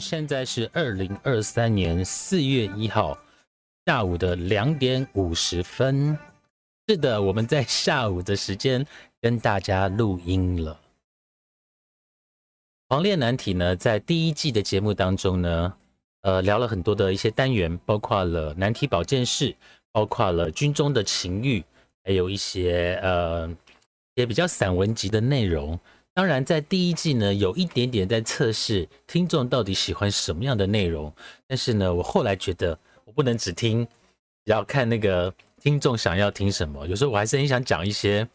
现在是二零二三年四月一号下午的两点五十分。是的，我们在下午的时间跟大家录音了。狂恋难题呢，在第一季的节目当中呢，呃，聊了很多的一些单元，包括了难题保健室，包括了军中的情欲，还有一些呃，也比较散文集的内容。当然，在第一季呢，有一点点在测试听众到底喜欢什么样的内容。但是呢，我后来觉得我不能只听，要看那个听众想要听什么。有时候我还是很想讲一些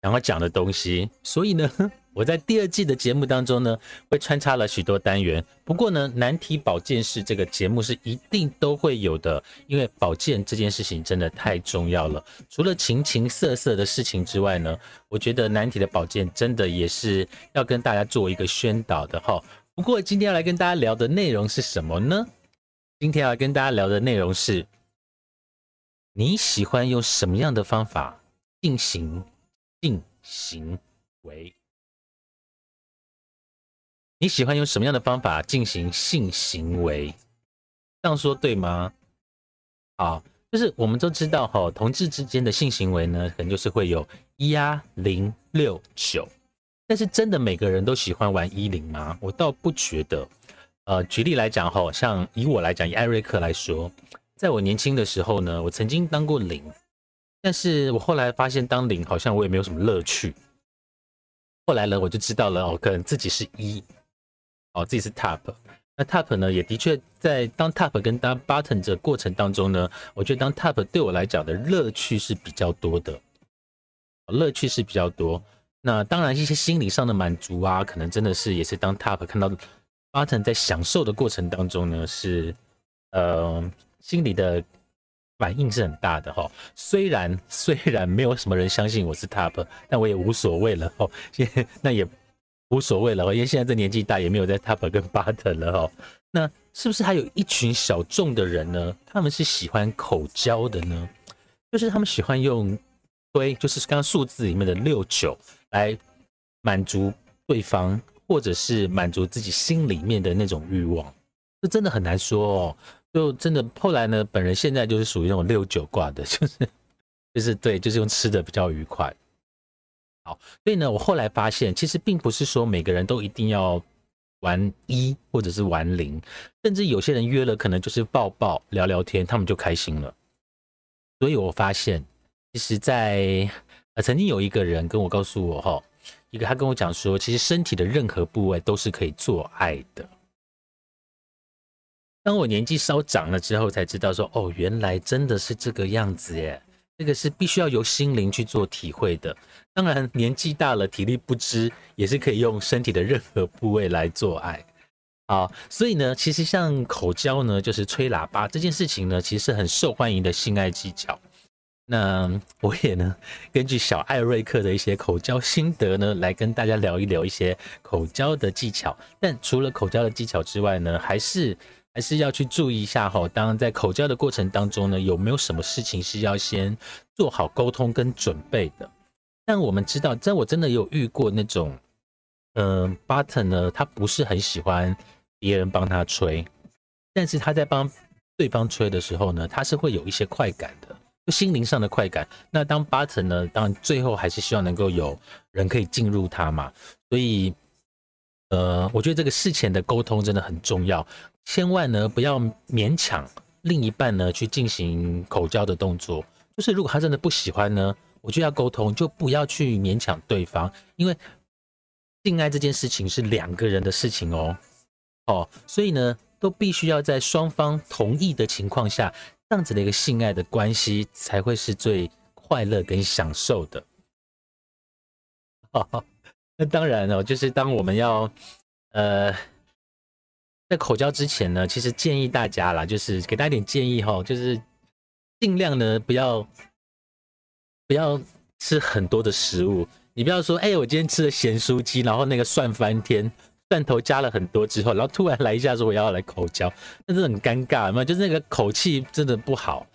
想要讲的东西。所以呢，我在第二季的节目当中呢，会穿插了许多单元。不过呢，难题保健室这个节目是一定都会有的，因为保健这件事情真的太重要了。除了形形色色的事情之外呢，我觉得难题的保健真的也是要跟大家做一个宣导的哈。不过今天要来跟大家聊的内容是什么呢？今天要跟大家聊的内容是，你喜欢用什么样的方法进行进行为？你喜欢用什么样的方法进行性行为？这样说对吗？好，就是我们都知道哈，同志之间的性行为呢，可能就是会有一啊零六九，但是真的每个人都喜欢玩一零吗？我倒不觉得。呃，举例来讲哈，像以我来讲，以艾瑞克来说，在我年轻的时候呢，我曾经当过零，但是我后来发现当零好像我也没有什么乐趣。后来呢，我就知道了哦，可能自己是一。哦，自己是 top，那 top 呢，也的确在当 top 跟当 button 这过程当中呢，我觉得当 top 对我来讲的乐趣是比较多的，乐趣是比较多。那当然一些心理上的满足啊，可能真的是也是当 top 看到 button 在享受的过程当中呢，是呃心里的反应是很大的哈。虽然虽然没有什么人相信我是 top，但我也无所谓了哦，那也。无所谓了，因为现在这年纪大，也没有在 top 跟 bottom 了哈。那是不是还有一群小众的人呢？他们是喜欢口交的呢？就是他们喜欢用推，就是刚刚数字里面的六九来满足对方，或者是满足自己心里面的那种欲望。这真的很难说哦。就真的后来呢，本人现在就是属于那种六九挂的，就是就是对，就是用吃的比较愉快。好，所以呢，我后来发现，其实并不是说每个人都一定要玩一或者是玩零，甚至有些人约了，可能就是抱抱聊聊天，他们就开心了。所以我发现，其实，在呃曾经有一个人跟我告诉我哈，一个他跟我讲说，其实身体的任何部位都是可以做爱的。当我年纪稍长了之后，才知道说，哦，原来真的是这个样子耶。这个是必须要由心灵去做体会的。当然，年纪大了，体力不支，也是可以用身体的任何部位来做爱。好，所以呢，其实像口交呢，就是吹喇叭这件事情呢，其实是很受欢迎的性爱技巧。那我也呢，根据小艾瑞克的一些口交心得呢，来跟大家聊一聊一些口交的技巧。但除了口交的技巧之外呢，还是。还是要去注意一下哈，当在口交的过程当中呢，有没有什么事情是要先做好沟通跟准备的？但我们知道，在我真的有遇过那种，嗯，button 呢，他不是很喜欢别人帮他吹，但是他在帮对方吹的时候呢，他是会有一些快感的，就心灵上的快感。那当 button 呢，当然最后还是希望能够有人可以进入他嘛，所以。呃，我觉得这个事前的沟通真的很重要，千万呢不要勉强另一半呢去进行口交的动作。就是如果他真的不喜欢呢，我就要沟通，就不要去勉强对方，因为性爱这件事情是两个人的事情哦，哦，所以呢，都必须要在双方同意的情况下，这样子的一个性爱的关系才会是最快乐跟享受的。那当然哦，就是当我们要呃在口交之前呢，其实建议大家啦，就是给大家点建议哈，就是尽量呢不要不要吃很多的食物。你不要说，哎，我今天吃了咸酥鸡，然后那个蒜翻天，蒜头加了很多之后，然后突然来一下说我要来口交，那是很尴尬嘛，就是那个口气真的不好。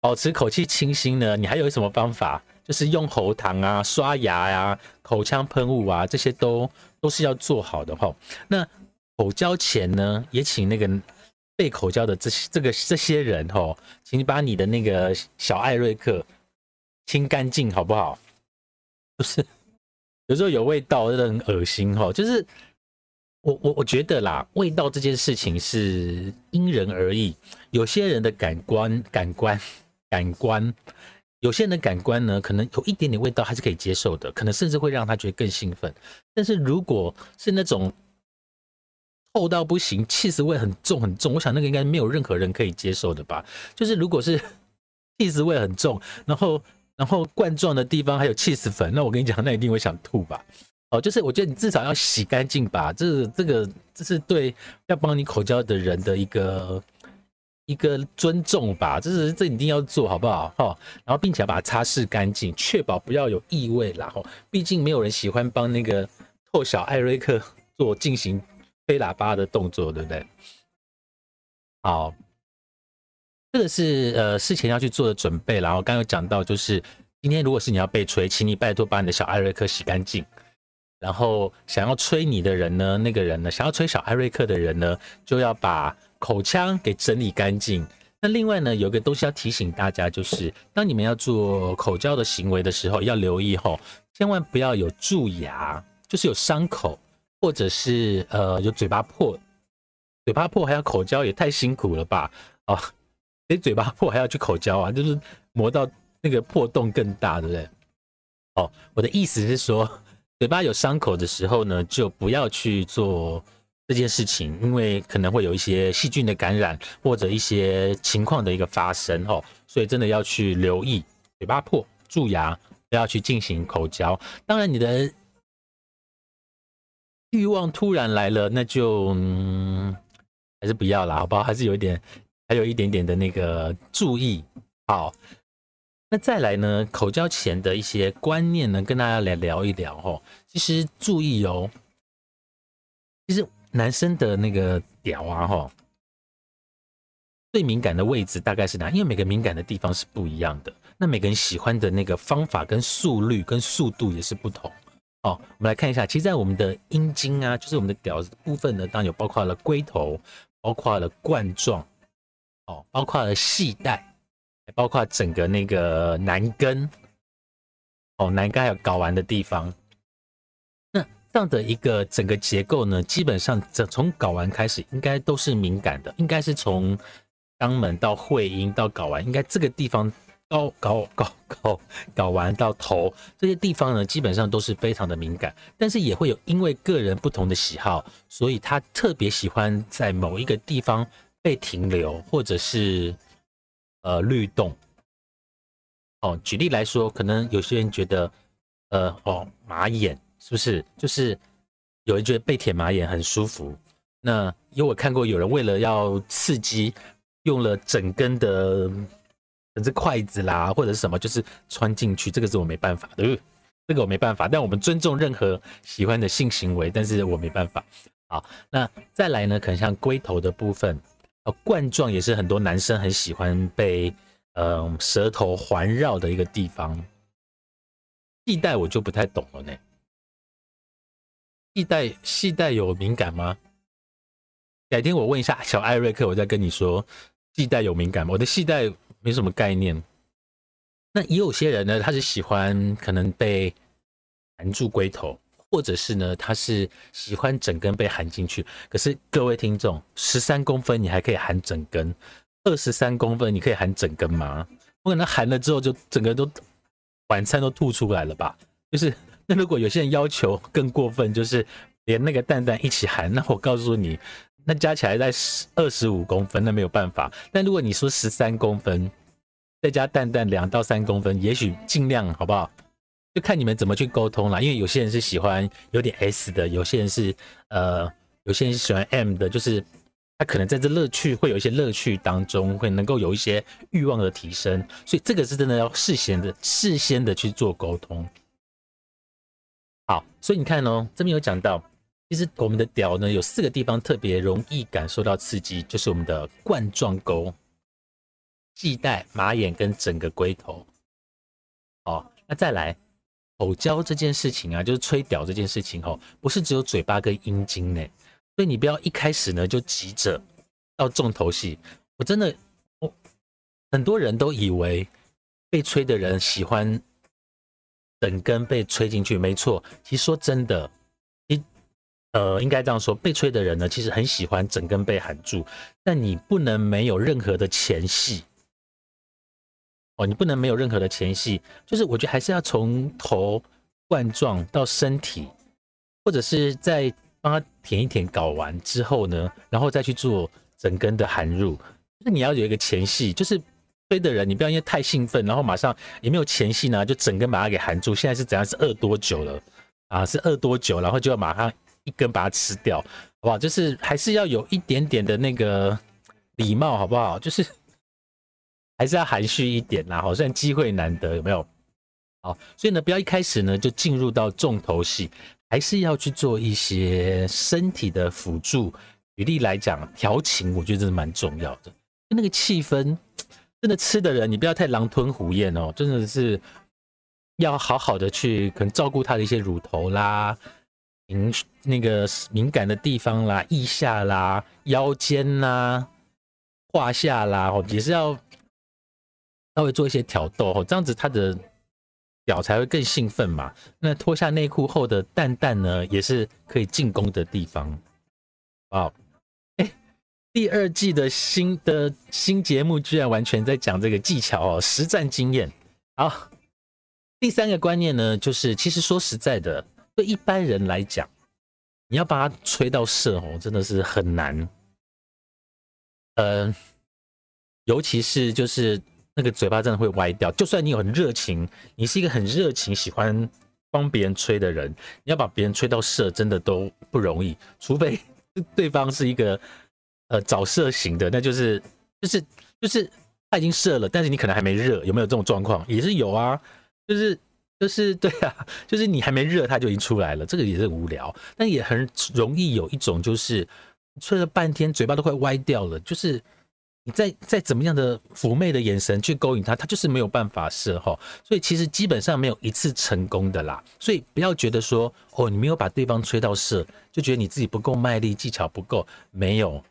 保持口气清新呢，你还有什么方法？就是用喉糖啊、刷牙呀、口腔喷雾啊，这些都都是要做好的哈。那口交前呢，也请那个被口交的这些这个这些人哈，请你把你的那个小艾瑞克清干净好不好？就是有时候有味道真的很恶心哈。就是我我我觉得啦，味道这件事情是因人而异，有些人的感官感官感官。有些人的感官呢，可能有一点点味道还是可以接受的，可能甚至会让他觉得更兴奋。但是如果是那种臭到不行、气死味很重很重，我想那个应该没有任何人可以接受的吧？就是如果是 气死味很重，然后然后冠状的地方还有气死粉，那我跟你讲，那一定会想吐吧？哦，就是我觉得你至少要洗干净吧，这这个这是对要帮你口交的人的一个。一个尊重吧，这是这一定要做好不好？哈，然后并且要把它擦拭干净，确保不要有异味啦。哈，毕竟没有人喜欢帮那个臭小艾瑞克做进行吹喇叭的动作，对不对？好，这个是呃事前要去做的准备。然后刚刚讲到，就是今天如果是你要被吹，请你拜托把你的小艾瑞克洗干净。然后想要吹你的人呢，那个人呢，想要吹小艾瑞克的人呢，就要把。口腔给整理干净。那另外呢，有个东西要提醒大家，就是当你们要做口交的行为的时候，要留意吼，千万不要有蛀牙，就是有伤口，或者是呃有嘴巴破，嘴巴破还要口交也太辛苦了吧？哦，你嘴巴破还要去口交啊，就是磨到那个破洞更大，对不对？哦，我的意思是说，嘴巴有伤口的时候呢，就不要去做。这件事情，因为可能会有一些细菌的感染或者一些情况的一个发生哦，所以真的要去留意嘴巴破、蛀牙，不要去进行口交。当然，你的欲望突然来了，那就嗯、还是不要啦，好不好？还是有一点，还有一点点的那个注意。好，那再来呢，口交前的一些观念呢，跟大家来聊一聊哦。其实注意哦，其实。男生的那个屌啊，哈，最敏感的位置大概是哪？因为每个敏感的地方是不一样的，那每个人喜欢的那个方法跟速率跟速度也是不同。哦，我们来看一下，其实，在我们的阴茎啊，就是我们的屌部分呢，当然有包括了龟头，包括了冠状，哦，包括了系带，包括整个那个男根，哦，男根还有睾丸的地方。那这样的一个整个结构呢，基本上从从睾丸开始，应该都是敏感的，应该是从肛门到会阴到睾丸，应该这个地方高睾睾睾睾丸到头这些地方呢，基本上都是非常的敏感，但是也会有因为个人不同的喜好，所以他特别喜欢在某一个地方被停留，或者是呃律动。哦，举例来说，可能有些人觉得，呃，哦，马眼。是不是就是有人觉得被舔马眼很舒服？那因为我看过有人为了要刺激，用了整根的，甚至筷子啦或者是什么，就是穿进去，这个是我没办法的，这个我没办法。但我们尊重任何喜欢的性行为，但是我没办法。好，那再来呢？可能像龟头的部分，呃，冠状也是很多男生很喜欢被呃舌头环绕的一个地方。系带我就不太懂了呢。系带系带有敏感吗？改天我问一下小艾瑞克，我再跟你说，系带有敏感吗？我的系带没什么概念。那也有些人呢，他是喜欢可能被含住龟头，或者是呢，他是喜欢整根被含进去。可是各位听众，十三公分你还可以含整根，二十三公分，你可以含整根吗？我可能含了之后就整个都晚餐都吐出来了吧？就是那如果有些人要求更过分，就是连那个蛋蛋一起含，那我告诉你，那加起来在十二十五公分，那没有办法。但如果你说十三公分，再加蛋蛋两到三公分，也许尽量好不好？就看你们怎么去沟通了。因为有些人是喜欢有点 S 的，有些人是呃，有些人是喜欢 M 的，就是他可能在这乐趣会有一些乐趣当中，会能够有一些欲望的提升。所以这个是真的要事先的、事先的去做沟通。好，所以你看哦，这边有讲到，其实我们的屌呢有四个地方特别容易感受到刺激，就是我们的冠状沟。系带、马眼跟整个龟头，哦，那再来口交这件事情啊，就是吹屌这件事情哦，不是只有嘴巴跟阴茎呢，所以你不要一开始呢就急着到重头戏。我真的，我很多人都以为被吹的人喜欢整根被吹进去，没错。其实说真的，呃，应该这样说，被吹的人呢，其实很喜欢整根被含住，但你不能没有任何的前戏。哦，你不能没有任何的前戏，就是我觉得还是要从头冠状到身体，或者是在帮他舔一舔，搞完之后呢，然后再去做整根的含入，就是你要有一个前戏，就是吹的人你不要因为太兴奋，然后马上也没有前戏呢，就整根把它给含住。现在是怎样？是饿多久了啊？是饿多久？然后就要马上一根把它吃掉，好不好？就是还是要有一点点的那个礼貌，好不好？就是。还是要含蓄一点啦，好像机会难得，有没有？好，所以呢，不要一开始呢就进入到重头戏，还是要去做一些身体的辅助。举例来讲，调情，我觉得真的蛮重要的。那个气氛，真的吃的人，你不要太狼吞虎咽哦，真的是要好好的去可能照顾他的一些乳头啦、敏那个敏感的地方啦、腋下啦、腰间啦、胯下啦，哦，也是要。稍微做一些挑逗哦，这样子他的表才会更兴奋嘛。那脱下内裤后的蛋蛋呢，也是可以进攻的地方。好，哎，第二季的新的新节目居然完全在讲这个技巧哦，实战经验。好，第三个观念呢，就是其实说实在的，对一般人来讲，你要把它吹到射哦，真的是很难。嗯，尤其是就是。那个嘴巴真的会歪掉，就算你有很热情，你是一个很热情、喜欢帮别人吹的人，你要把别人吹到射，真的都不容易。除非 对方是一个呃早射型的，那就是就是就是他已经射了，但是你可能还没热，有没有这种状况？也是有啊，就是就是 对啊，就是你还没热，他就已经出来了，这个也是无聊，但也很容易有一种就是吹了半天，嘴巴都快歪掉了，就是。你再再怎么样的妩媚的眼神去勾引他，他就是没有办法射哈。所以其实基本上没有一次成功的啦。所以不要觉得说哦，你没有把对方吹到射，就觉得你自己不够卖力，技巧不够。没有，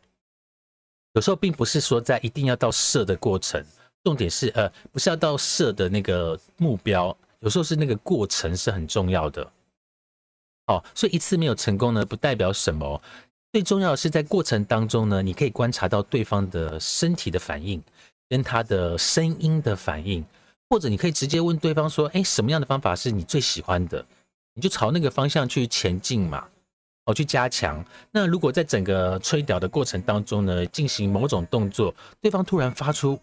有时候并不是说在一定要到射的过程，重点是呃，不是要到射的那个目标，有时候是那个过程是很重要的。好，所以一次没有成功呢，不代表什么。最重要的是在过程当中呢，你可以观察到对方的身体的反应，跟他的声音的反应，或者你可以直接问对方说：“哎，什么样的方法是你最喜欢的？”你就朝那个方向去前进嘛，哦，去加强。那如果在整个吹屌的过程当中呢，进行某种动作，对方突然发出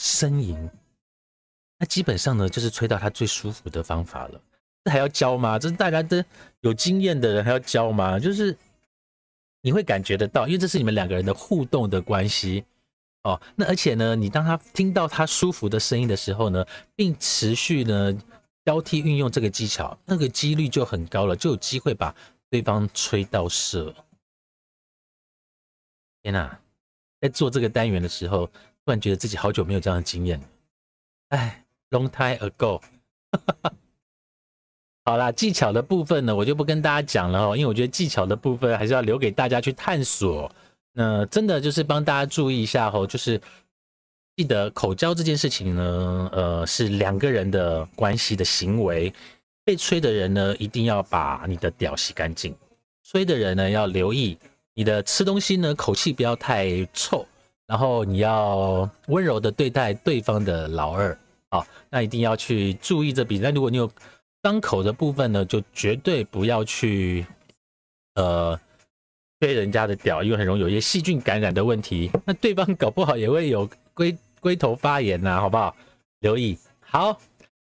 呻吟，那基本上呢就是吹到他最舒服的方法了。这还要教吗？这是大家的有经验的人还要教吗？就是。你会感觉得到，因为这是你们两个人的互动的关系哦。那而且呢，你当他听到他舒服的声音的时候呢，并持续呢交替运用这个技巧，那个几率就很高了，就有机会把对方吹到射。天哪，在做这个单元的时候，突然觉得自己好久没有这样的经验了。哎，long time ago。好啦，技巧的部分呢，我就不跟大家讲了哦，因为我觉得技巧的部分还是要留给大家去探索。那真的就是帮大家注意一下哦，就是记得口交这件事情呢，呃，是两个人的关系的行为。被吹的人呢，一定要把你的屌洗干净；吹的人呢，要留意你的吃东西呢，口气不要太臭。然后你要温柔的对待对方的老二，好，那一定要去注意这笔。那如果你有伤口的部分呢，就绝对不要去呃吹人家的屌，因为很容易有一些细菌感染的问题。那对方搞不好也会有龟龟头发炎呐，好不好？留意。好，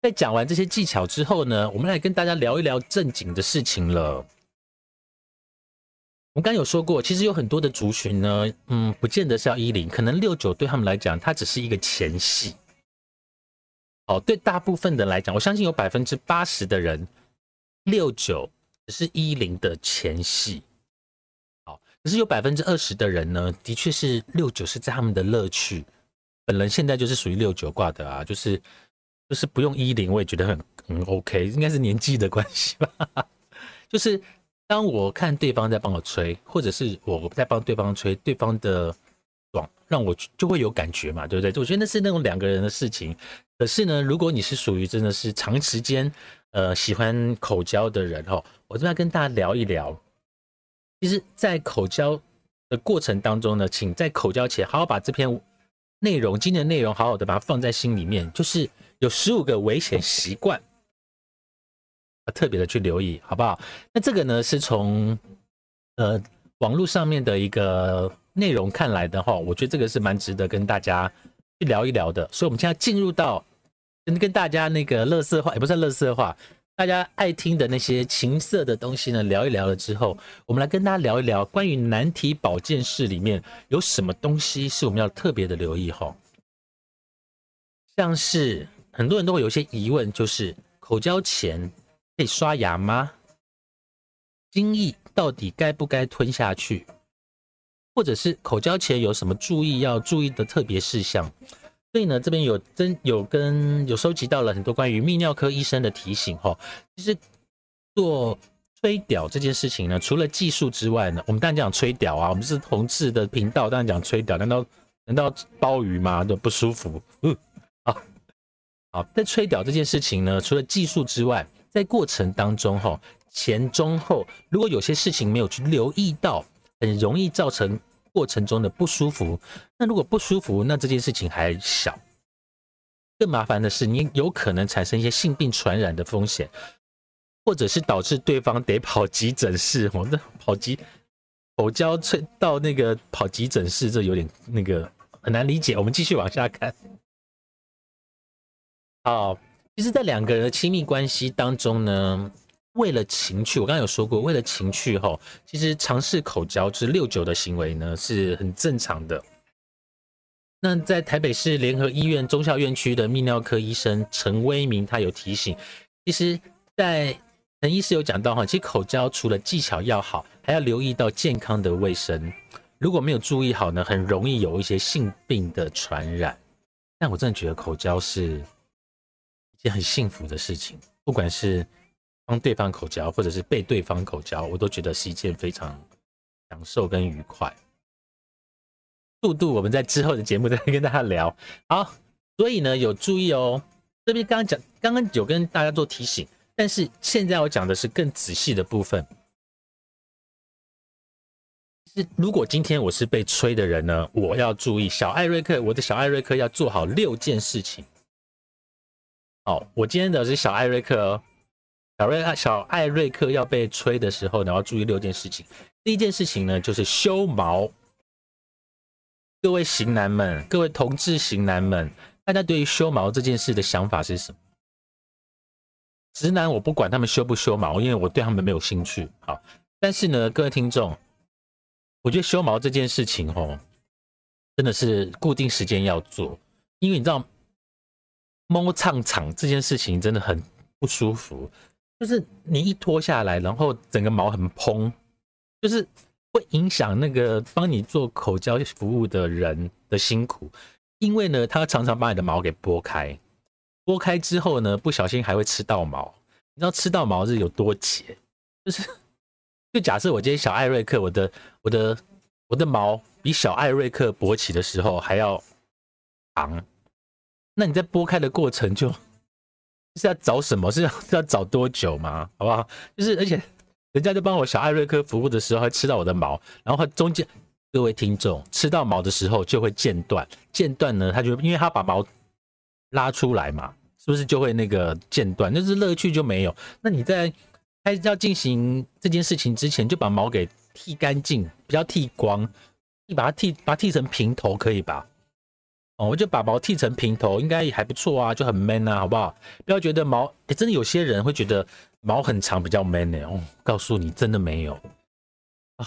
在讲完这些技巧之后呢，我们来跟大家聊一聊正经的事情了。我们刚有说过，其实有很多的族群呢，嗯，不见得是要一零，可能六九对他们来讲，它只是一个前戏。好，对大部分的来讲，我相信有百分之八十的人，六九是一零的前戏。好，可是有百分之二十的人呢，的确是六九是在他们的乐趣。本人现在就是属于六九挂的啊，就是就是不用一零，我也觉得很很 OK，应该是年纪的关系吧，就是。当我看对方在帮我吹，或者是我在帮对方吹，对方的爽让我就会有感觉嘛，对不对？我觉得那是那种两个人的事情。可是呢，如果你是属于真的是长时间呃喜欢口交的人哦，我这边跟大家聊一聊。其实，在口交的过程当中呢，请在口交前好好把这篇内容、今天的内容好好的把它放在心里面，就是有十五个危险习惯。特别的去留意，好不好？那这个呢，是从呃网络上面的一个内容看来的话，我觉得这个是蛮值得跟大家去聊一聊的。所以，我们现在进入到跟大家那个乐色话，也不算乐色话，大家爱听的那些情色的东西呢，聊一聊了之后，我们来跟大家聊一聊关于难题保健室里面有什么东西是我们要特别的留意哈。像是很多人都会有一些疑问，就是口交前。可以刷牙吗？精液到底该不该吞下去？或者是口交前有什么注意要注意的特别事项？所以呢，这边有真有跟有收集到了很多关于泌尿科医生的提醒哈。其实做吹屌这件事情呢，除了技术之外呢，我们当然讲吹屌啊，我们是同志的频道，当然讲吹屌。难道难道鲍鱼吗？都不舒服？嗯，好，好，在吹屌这件事情呢，除了技术之外，在过程当中，哈前中后，如果有些事情没有去留意到，很容易造成过程中的不舒服。那如果不舒服，那这件事情还小。更麻烦的是，你有可能产生一些性病传染的风险，或者是导致对方得跑急诊室。我那跑急口交吹到那个跑急诊室，这有点那个很难理解。我们继续往下看。好。其实，在两个人的亲密关系当中呢，为了情趣，我刚刚有说过，为了情趣哈，其实尝试口交之六九的行为呢是很正常的。那在台北市联合医院中校院区的泌尿科医生陈威明，他有提醒，其实，在陈医师有讲到哈，其实口交除了技巧要好，还要留意到健康的卫生。如果没有注意好呢，很容易有一些性病的传染。但我真的觉得口交是一。件很幸福的事情，不管是对方口交，或者是被对方口交，我都觉得是一件非常享受跟愉快。速度，我们在之后的节目再跟大家聊。好，所以呢，有注意哦。这边刚刚讲，刚刚有跟大家做提醒，但是现在我讲的是更仔细的部分。是，如果今天我是被吹的人呢，我要注意小艾瑞克，我的小艾瑞克要做好六件事情。哦，我今天的是小艾瑞克哦，小瑞小艾瑞克要被吹的时候呢，要注意六件事情。第一件事情呢，就是修毛。各位型男们，各位同志型男们，大家对于修毛这件事的想法是什么？直男我不管他们修不修毛，因为我对他们没有兴趣。好，但是呢，各位听众，我觉得修毛这件事情哦，真的是固定时间要做，因为你知道。摸唱场这件事情真的很不舒服，就是你一脱下来，然后整个毛很蓬，就是会影响那个帮你做口交服务的人的辛苦，因为呢，他常常把你的毛给拨开，拨开之后呢，不小心还会吃到毛。你知道吃到毛是有多结？就是就假设我今天小艾瑞克，我的我的我的毛比小艾瑞克勃起的时候还要长。那你在剥开的过程就是要找什么？是要是要找多久吗？好不好？就是而且人家在帮我小艾瑞克服务的时候，还吃到我的毛，然后中间各位听众吃到毛的时候就会间断，间断呢，他就因为他把毛拉出来嘛，是不是就会那个间断？就是乐趣就没有。那你在开始要进行这件事情之前，就把毛给剃干净，不要剃光，你把它剃，把它剃成平头可以吧？哦，我就把毛剃成平头，应该也还不错啊，就很 man 啊，好不好？不要觉得毛，哎，真的有些人会觉得毛很长比较 man 呢。哦，告诉你，真的没有啊。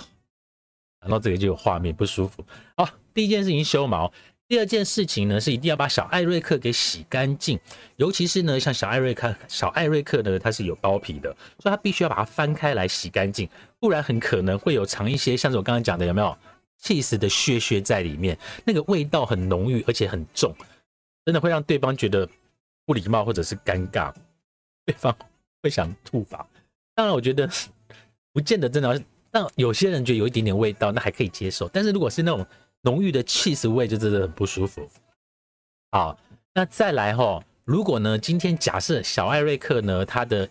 然后这个就有画面不舒服。好，第一件事情修毛。第二件事情呢，是一定要把小艾瑞克给洗干净，尤其是呢，像小艾瑞克，小艾瑞克呢，它是有包皮的，所以它必须要把它翻开来洗干净，不然很可能会有藏一些，像是我刚刚讲的，有没有气死的屑屑在里面，那个味道很浓郁，而且很重，真的会让对方觉得不礼貌或者是尴尬，对方会想吐吧。当然，我觉得不见得真的，但有些人觉得有一点点味道，那还可以接受，但是如果是那种。浓郁的气死味就真的很不舒服。好，那再来哈，如果呢，今天假设小艾瑞克呢，他的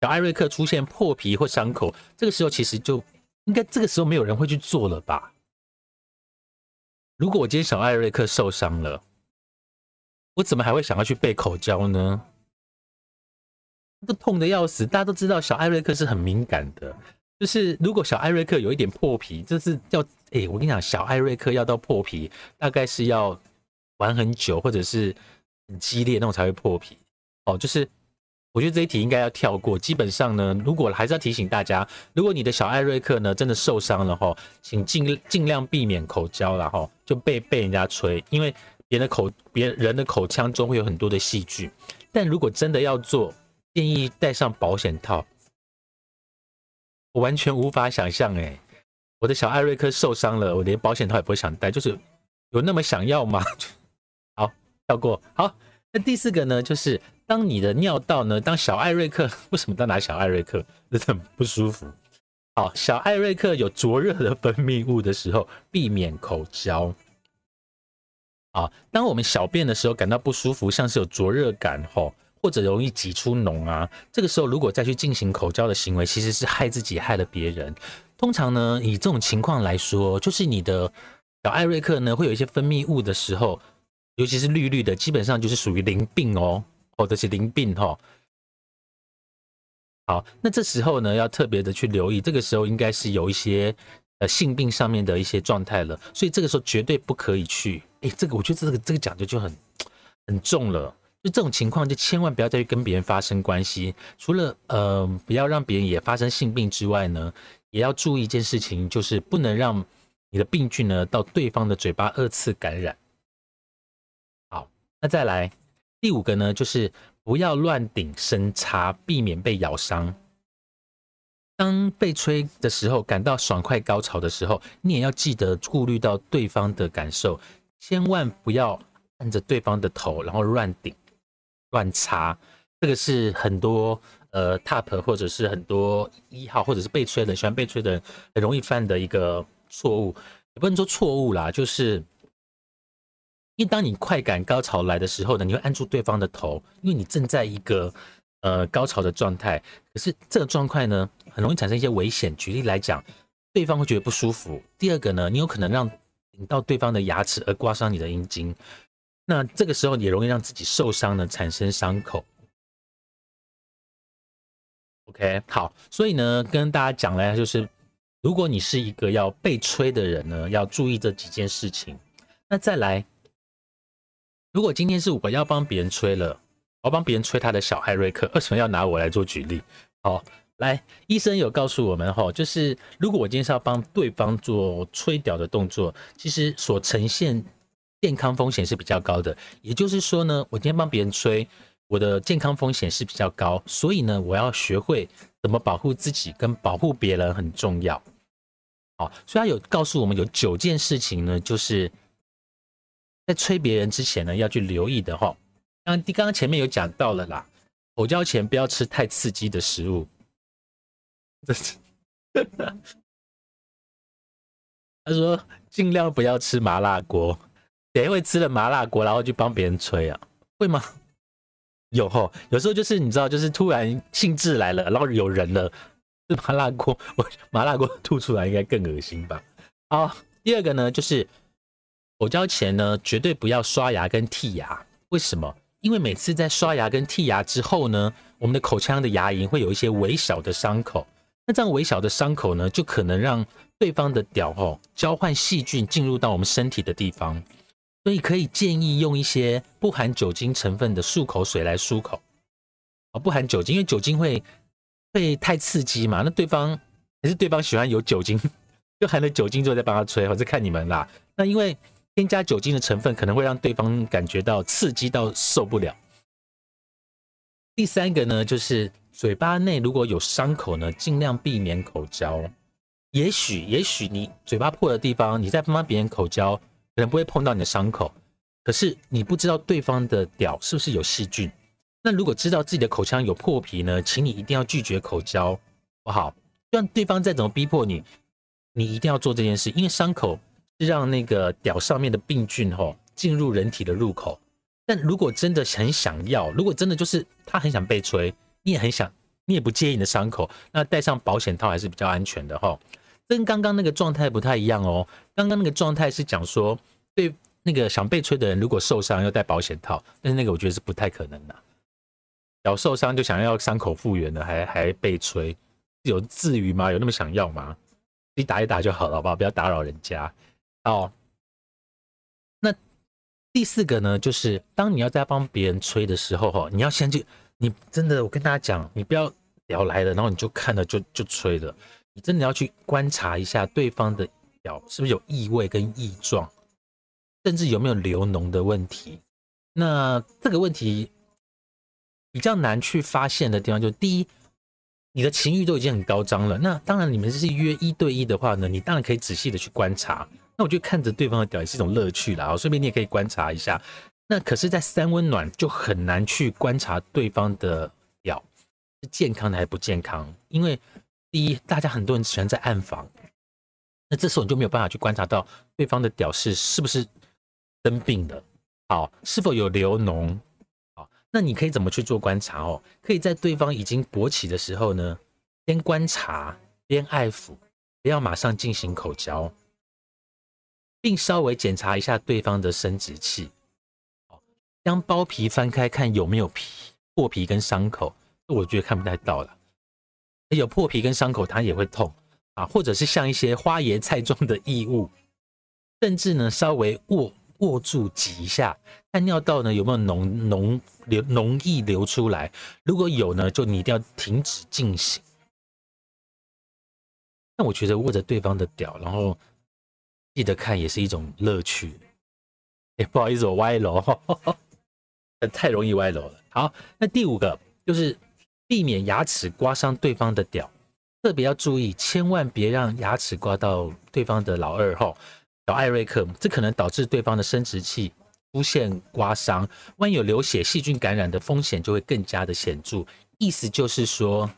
小艾瑞克出现破皮或伤口，这个时候其实就应该这个时候没有人会去做了吧？如果我今天小艾瑞克受伤了，我怎么还会想要去备口胶呢？都痛的要死，大家都知道小艾瑞克是很敏感的。就是如果小艾瑞克有一点破皮，这是要哎，我跟你讲，小艾瑞克要到破皮，大概是要玩很久，或者是很激烈那种才会破皮。哦，就是我觉得这一题应该要跳过。基本上呢，如果还是要提醒大家，如果你的小艾瑞克呢真的受伤了哈，请尽尽量避免口交了哈，就被被人家吹，因为别人的口别人的口腔中会有很多的细菌。但如果真的要做，建议带上保险套。我完全无法想象，哎，我的小艾瑞克受伤了，我连保险套也不会想戴，就是有那么想要吗？好，跳过。好，那第四个呢，就是当你的尿道呢，当小艾瑞克为什么都拿小艾瑞克，真的很不舒服。好，小艾瑞克有灼热的分泌物的时候，避免口交。啊，当我们小便的时候感到不舒服，像是有灼热感，吼。或者容易挤出脓啊，这个时候如果再去进行口交的行为，其实是害自己害了别人。通常呢，以这种情况来说，就是你的小艾瑞克呢会有一些分泌物的时候，尤其是绿绿的，基本上就是属于淋病哦，或者是淋病哈。好，那这时候呢要特别的去留意，这个时候应该是有一些呃性病上面的一些状态了，所以这个时候绝对不可以去。哎，这个我觉得这个这个讲究就很很重了。就这种情况，就千万不要再去跟别人发生关系。除了呃，不要让别人也发生性病之外呢，也要注意一件事情，就是不能让你的病菌呢到对方的嘴巴二次感染。好，那再来第五个呢，就是不要乱顶深插，避免被咬伤。当被吹的时候，感到爽快高潮的时候，你也要记得顾虑到对方的感受，千万不要按着对方的头，然后乱顶。乱插，这个是很多呃 top 或者是很多一号或者是被吹的喜欢被吹的人很容易犯的一个错误，也不能说错误啦，就是因为当你快感高潮来的时候呢，你会按住对方的头，因为你正在一个呃高潮的状态，可是这个状态呢很容易产生一些危险。举例来讲，对方会觉得不舒服；第二个呢，你有可能让顶到对方的牙齿而刮伤你的阴茎。那这个时候也容易让自己受伤呢，产生伤口。OK，好，所以呢，跟大家讲呢，就是如果你是一个要被吹的人呢，要注意这几件事情。那再来，如果今天是我要帮别人吹了，我帮别人吹他的小艾瑞克，为什么要拿我来做举例？好，来，医生有告诉我们哈，就是如果我今天是要帮对方做吹屌的动作，其实所呈现。健康风险是比较高的，也就是说呢，我今天帮别人吹，我的健康风险是比较高，所以呢，我要学会怎么保护自己跟保护别人很重要。好，所以他有告诉我们有九件事情呢，就是在催别人之前呢要去留意的哈。刚刚刚前面有讲到了啦，口交前不要吃太刺激的食物。他说尽量不要吃麻辣锅。谁会吃了麻辣锅，然后去帮别人催啊？会吗？有吼，有时候就是你知道，就是突然兴致来了，然后有人了，吃麻辣锅，我麻辣锅吐出来应该更恶心吧？好，第二个呢，就是口交前呢，绝对不要刷牙跟剔牙。为什么？因为每次在刷牙跟剔牙之后呢，我们的口腔的牙龈会有一些微小的伤口。那这样微小的伤口呢，就可能让对方的屌吼交换细菌进入到我们身体的地方。所以可以建议用一些不含酒精成分的漱口水来漱口。啊，不含酒精，因为酒精会会太刺激嘛。那对方还是对方喜欢有酒精，就含了酒精之后再帮他吹，或者看你们啦。那因为添加酒精的成分可能会让对方感觉到刺激到受不了。第三个呢，就是嘴巴内如果有伤口呢，尽量避免口交。也许也许你嘴巴破的地方，你在帮别人口交，可能不会碰到你的伤口，可是你不知道对方的屌是不是有细菌。那如果知道自己的口腔有破皮呢，请你一定要拒绝口交，不好。就算对方再怎么逼迫你，你一定要做这件事，因为伤口让那个屌上面的病菌吼进入人体的入口。但如果真的很想要，如果真的就是他很想被吹，你也很想，你也不介意你的伤口，那戴上保险套还是比较安全的哈。跟刚刚那个状态不太一样哦。刚刚那个状态是讲说，对那个想被吹的人，如果受伤要戴保险套，但是那个我觉得是不太可能的。脚受伤就想要伤口复原了，还还被吹，有至于吗？有那么想要吗？你打一打就好了，好不好？不要打扰人家哦。那第四个呢，就是当你要在帮别人吹的时候，哈，你要先去，你真的，我跟大家讲，你不要聊来了，然后你就看了就就吹了，你真的要去观察一下对方的表是不是有异味跟异状，甚至有没有流脓的问题。那这个问题。比较难去发现的地方，就第一，你的情欲都已经很高涨了。那当然，你们是约一对一的话呢，你当然可以仔细的去观察。那我就看着对方的屌也是一种乐趣啦。哦，顺便你也可以观察一下。那可是，在三温暖就很难去观察对方的屌是健康的还是不健康，因为第一，大家很多人喜欢在暗房，那这时候你就没有办法去观察到对方的屌是是不是生病的，好，是否有流脓。那你可以怎么去做观察哦？可以在对方已经勃起的时候呢，边观察边爱抚，不要马上进行口交，并稍微检查一下对方的生殖器，将包皮翻开看有没有皮破皮跟伤口。我觉得看不太到了，有破皮跟伤口它也会痛啊，或者是像一些花椰菜状的异物，甚至呢稍微握。握住挤一下，看尿道呢有没有脓脓流脓液流出来，如果有呢，就你一定要停止进行。那我觉得握着对方的屌，然后记得看也是一种乐趣。哎，不好意思，我歪楼，太容易歪楼了。好，那第五个就是避免牙齿刮伤对方的屌，特别要注意，千万别让牙齿刮到对方的老二哈。小艾瑞克，这可能导致对方的生殖器出现刮伤，万一有流血、细菌感染的风险就会更加的显著。意思就是说，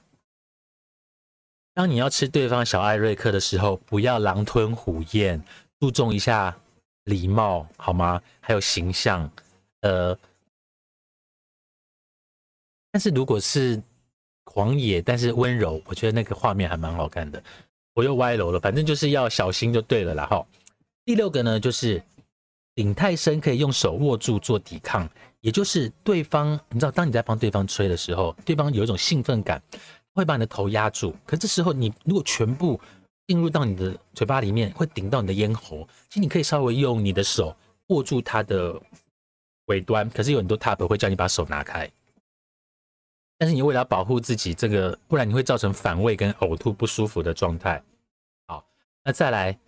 当你要吃对方小艾瑞克的时候，不要狼吞虎咽，注重一下礼貌好吗？还有形象，呃，但是如果是狂野但是温柔，我觉得那个画面还蛮好看的。我又歪楼了，反正就是要小心就对了啦，哈。第六个呢，就是顶太深，可以用手握住做抵抗，也就是对方，你知道，当你在帮对方吹的时候，对方有一种兴奋感，会把你的头压住。可这时候你如果全部进入到你的嘴巴里面，会顶到你的咽喉。其实你可以稍微用你的手握住它的尾端，可是有很多 tap 会叫你把手拿开。但是你为了保护自己，这个不然你会造成反胃跟呕吐不舒服的状态。好，那再来。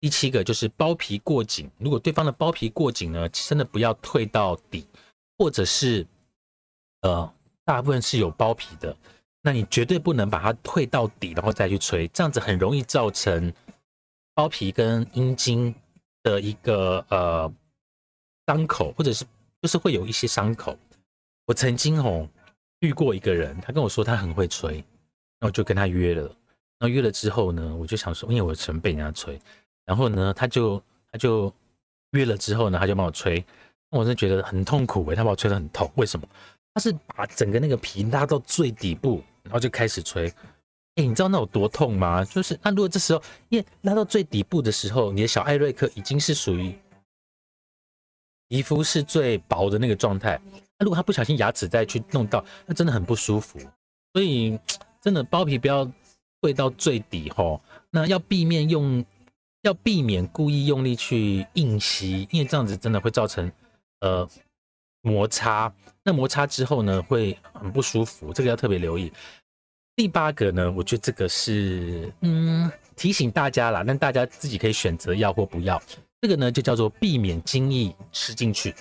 第七个就是包皮过紧，如果对方的包皮过紧呢，真的不要退到底，或者是呃大部分是有包皮的，那你绝对不能把它退到底，然后再去吹，这样子很容易造成包皮跟阴茎的一个呃伤口，或者是就是会有一些伤口。我曾经哦遇过一个人，他跟我说他很会吹，那我就跟他约了，那约了之后呢，我就想说，因为我曾被人家吹。然后呢，他就他就约了之后呢，他就帮我吹，我是觉得很痛苦诶，他把我吹得很痛。为什么？他是把整个那个皮拉到最底部，然后就开始吹，哎，你知道那有多痛吗？就是那如果这时候，因为拉到最底部的时候，你的小艾瑞克已经是属于皮肤是最薄的那个状态。那如果他不小心牙齿再去弄到，那真的很不舒服。所以真的包皮不要跪到最底吼，那要避免用，要避免故意用力去硬吸，因为这样子真的会造成呃摩擦。那摩擦之后呢，会很不舒服，这个要特别留意。第八个呢，我觉得这个是嗯提醒大家啦，但大家自己可以选择要或不要。这个呢就叫做避免精液吃进去。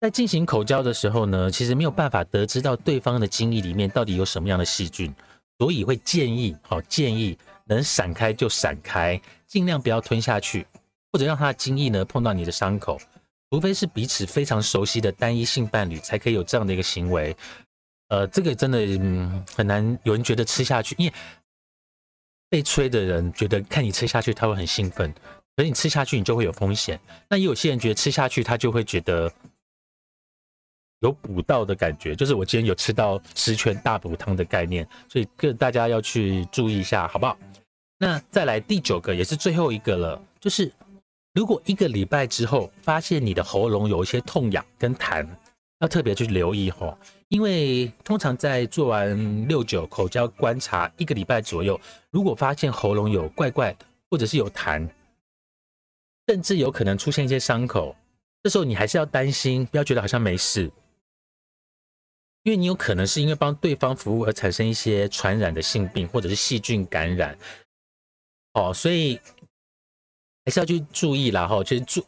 在进行口交的时候呢，其实没有办法得知到对方的精液里面到底有什么样的细菌，所以会建议好建议能闪开就闪开，尽量不要吞下去，或者让他的精液呢碰到你的伤口，除非是彼此非常熟悉的单一性伴侣才可以有这样的一个行为。呃，这个真的很难，有人觉得吃下去，因为被吹的人觉得看你吃下去他会很兴奋，可是你吃下去你就会有风险。那也有些人觉得吃下去他就会觉得有补到的感觉，就是我今天有吃到十全大补汤的概念，所以各大家要去注意一下，好不好？那再来第九个也是最后一个了，就是如果一个礼拜之后发现你的喉咙有一些痛痒跟痰。要特别去留意吼，因为通常在做完六九口交观察一个礼拜左右，如果发现喉咙有怪怪的，或者是有痰，甚至有可能出现一些伤口，这时候你还是要担心，不要觉得好像没事，因为你有可能是因为帮对方服务而产生一些传染的性病或者是细菌感染，哦，所以还是要去注意啦吼，就是注。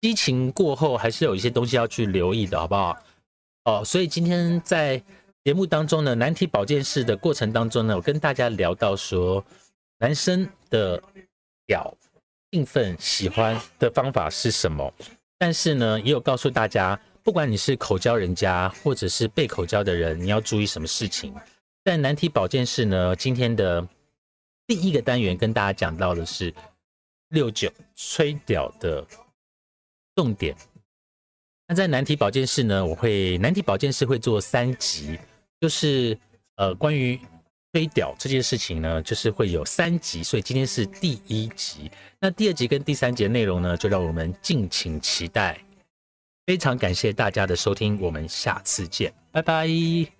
激情过后，还是有一些东西要去留意的，好不好？哦，所以今天在节目当中呢，难题保健室的过程当中呢，我跟大家聊到说，男生的表兴奋喜欢的方法是什么？但是呢，也有告诉大家，不管你是口交人家，或者是被口交的人，你要注意什么事情？在难题保健室呢，今天的第一个单元跟大家讲到的是六九吹屌的。重点，那在难题保健室呢？我会难题保健室会做三集，就是呃关于吹屌这件事情呢，就是会有三集，所以今天是第一集。那第二集跟第三集的内容呢，就让我们敬请期待。非常感谢大家的收听，我们下次见，拜拜。